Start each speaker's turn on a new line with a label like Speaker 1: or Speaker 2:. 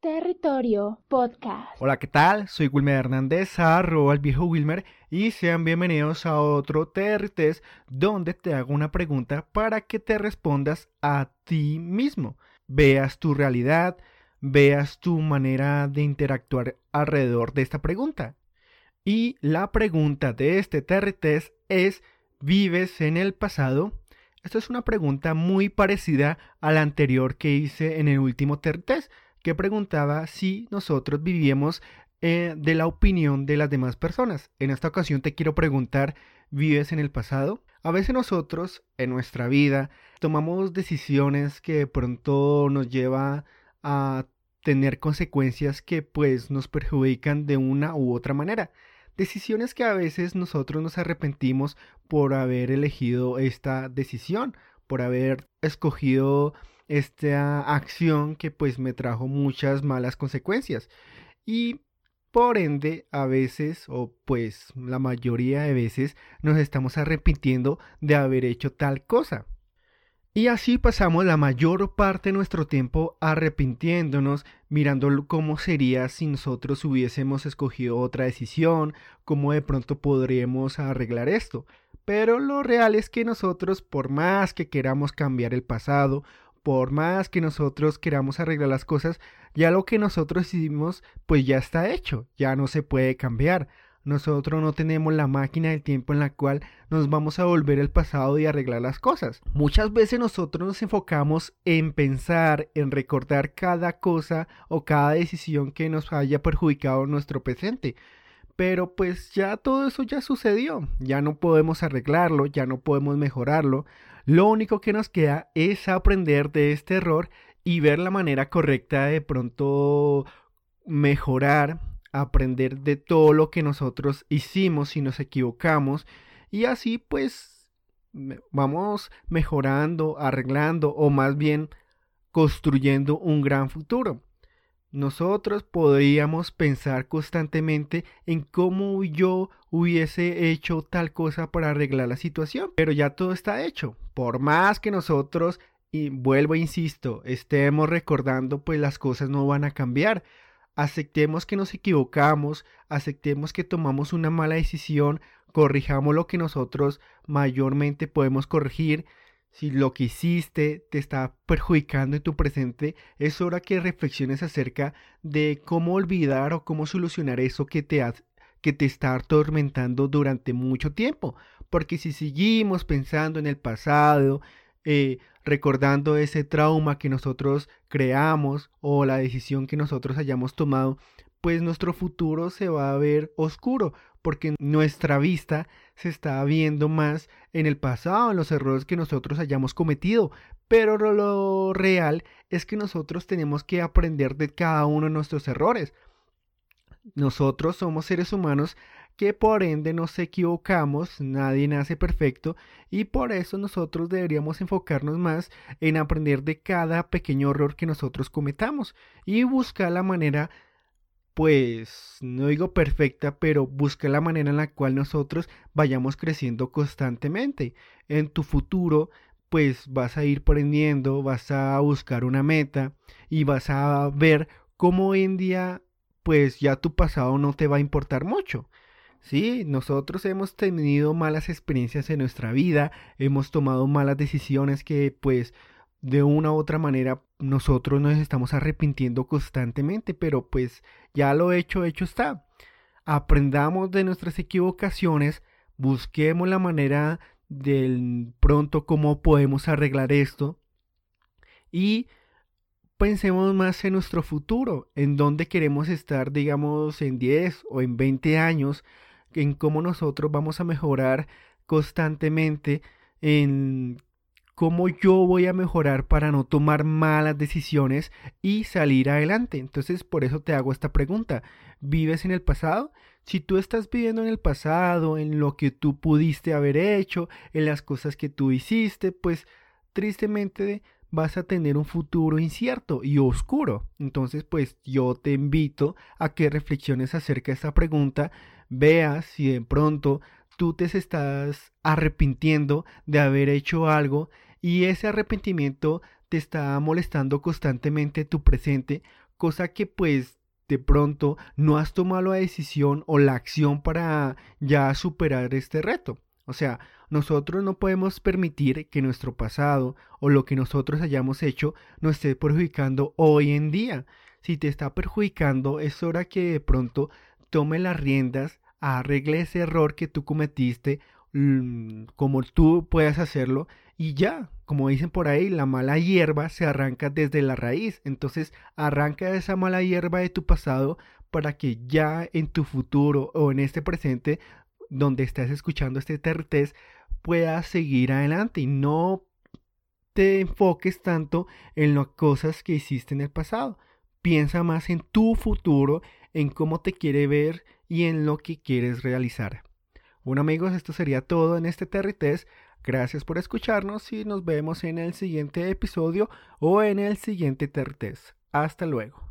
Speaker 1: Territorio Podcast.
Speaker 2: Hola, ¿qué tal? Soy Wilmer Hernández, arroba el viejo Wilmer, y sean bienvenidos a otro TRTest donde te hago una pregunta para que te respondas a ti mismo. Veas tu realidad, veas tu manera de interactuar alrededor de esta pregunta. Y la pregunta de este TRTest es, ¿vives en el pasado? Esta es una pregunta muy parecida a la anterior que hice en el último TRTest que preguntaba si nosotros vivíamos eh, de la opinión de las demás personas. En esta ocasión te quiero preguntar, ¿vives en el pasado? A veces nosotros en nuestra vida tomamos decisiones que de pronto nos lleva a tener consecuencias que pues nos perjudican de una u otra manera. Decisiones que a veces nosotros nos arrepentimos por haber elegido esta decisión, por haber escogido esta acción que pues me trajo muchas malas consecuencias y por ende a veces o pues la mayoría de veces nos estamos arrepintiendo de haber hecho tal cosa. Y así pasamos la mayor parte de nuestro tiempo arrepintiéndonos, mirando cómo sería si nosotros hubiésemos escogido otra decisión, cómo de pronto podríamos arreglar esto. Pero lo real es que nosotros, por más que queramos cambiar el pasado por más que nosotros queramos arreglar las cosas, ya lo que nosotros hicimos, pues ya está hecho, ya no se puede cambiar. Nosotros no tenemos la máquina del tiempo en la cual nos vamos a volver al pasado y arreglar las cosas. Muchas veces nosotros nos enfocamos en pensar, en recordar cada cosa o cada decisión que nos haya perjudicado nuestro presente. Pero pues ya todo eso ya sucedió, ya no podemos arreglarlo, ya no podemos mejorarlo, lo único que nos queda es aprender de este error y ver la manera correcta de pronto mejorar, aprender de todo lo que nosotros hicimos si nos equivocamos y así pues vamos mejorando, arreglando o más bien construyendo un gran futuro. Nosotros podríamos pensar constantemente en cómo yo hubiese hecho tal cosa para arreglar la situación, pero ya todo está hecho. Por más que nosotros, y vuelvo e insisto, estemos recordando, pues las cosas no van a cambiar. Aceptemos que nos equivocamos, aceptemos que tomamos una mala decisión, corrijamos lo que nosotros mayormente podemos corregir si lo que hiciste te está perjudicando en tu presente, es hora que reflexiones acerca de cómo olvidar o cómo solucionar eso que te, que te está atormentando durante mucho tiempo. Porque si seguimos pensando en el pasado, eh, recordando ese trauma que nosotros creamos o la decisión que nosotros hayamos tomado, pues nuestro futuro se va a ver oscuro, porque nuestra vista se está viendo más en el pasado, en los errores que nosotros hayamos cometido. Pero lo real es que nosotros tenemos que aprender de cada uno de nuestros errores. Nosotros somos seres humanos que por ende nos equivocamos, nadie nace perfecto y por eso nosotros deberíamos enfocarnos más en aprender de cada pequeño error que nosotros cometamos y buscar la manera pues no digo perfecta, pero busca la manera en la cual nosotros vayamos creciendo constantemente. En tu futuro, pues vas a ir aprendiendo, vas a buscar una meta y vas a ver cómo hoy en día, pues ya tu pasado no te va a importar mucho. Sí, nosotros hemos tenido malas experiencias en nuestra vida, hemos tomado malas decisiones que pues de una u otra manera nosotros nos estamos arrepintiendo constantemente, pero pues ya lo hecho, hecho está. Aprendamos de nuestras equivocaciones, busquemos la manera del pronto cómo podemos arreglar esto y pensemos más en nuestro futuro, en dónde queremos estar, digamos, en 10 o en 20 años, en cómo nosotros vamos a mejorar constantemente, en cómo yo voy a mejorar para no tomar malas decisiones y salir adelante. Entonces, por eso te hago esta pregunta. ¿Vives en el pasado? Si tú estás viviendo en el pasado, en lo que tú pudiste haber hecho, en las cosas que tú hiciste, pues tristemente vas a tener un futuro incierto y oscuro. Entonces, pues yo te invito a que reflexiones acerca de esta pregunta, veas si de pronto tú te estás arrepintiendo de haber hecho algo y ese arrepentimiento te está molestando constantemente tu presente, cosa que pues de pronto no has tomado la decisión o la acción para ya superar este reto. O sea, nosotros no podemos permitir que nuestro pasado o lo que nosotros hayamos hecho nos esté perjudicando hoy en día. Si te está perjudicando, es hora que de pronto tome las riendas, arregle ese error que tú cometiste mm, como tú puedas hacerlo y ya, como dicen por ahí, la mala hierba se arranca desde la raíz. Entonces, arranca esa mala hierba de tu pasado para que ya en tu futuro o en este presente donde estás escuchando este tertés puedas seguir adelante y no te enfoques tanto en las cosas que hiciste en el pasado. Piensa más en tu futuro, en cómo te quiere ver y en lo que quieres realizar. Bueno amigos, esto sería todo en este Territés. Gracias por escucharnos y nos vemos en el siguiente episodio o en el siguiente Territés. Hasta luego.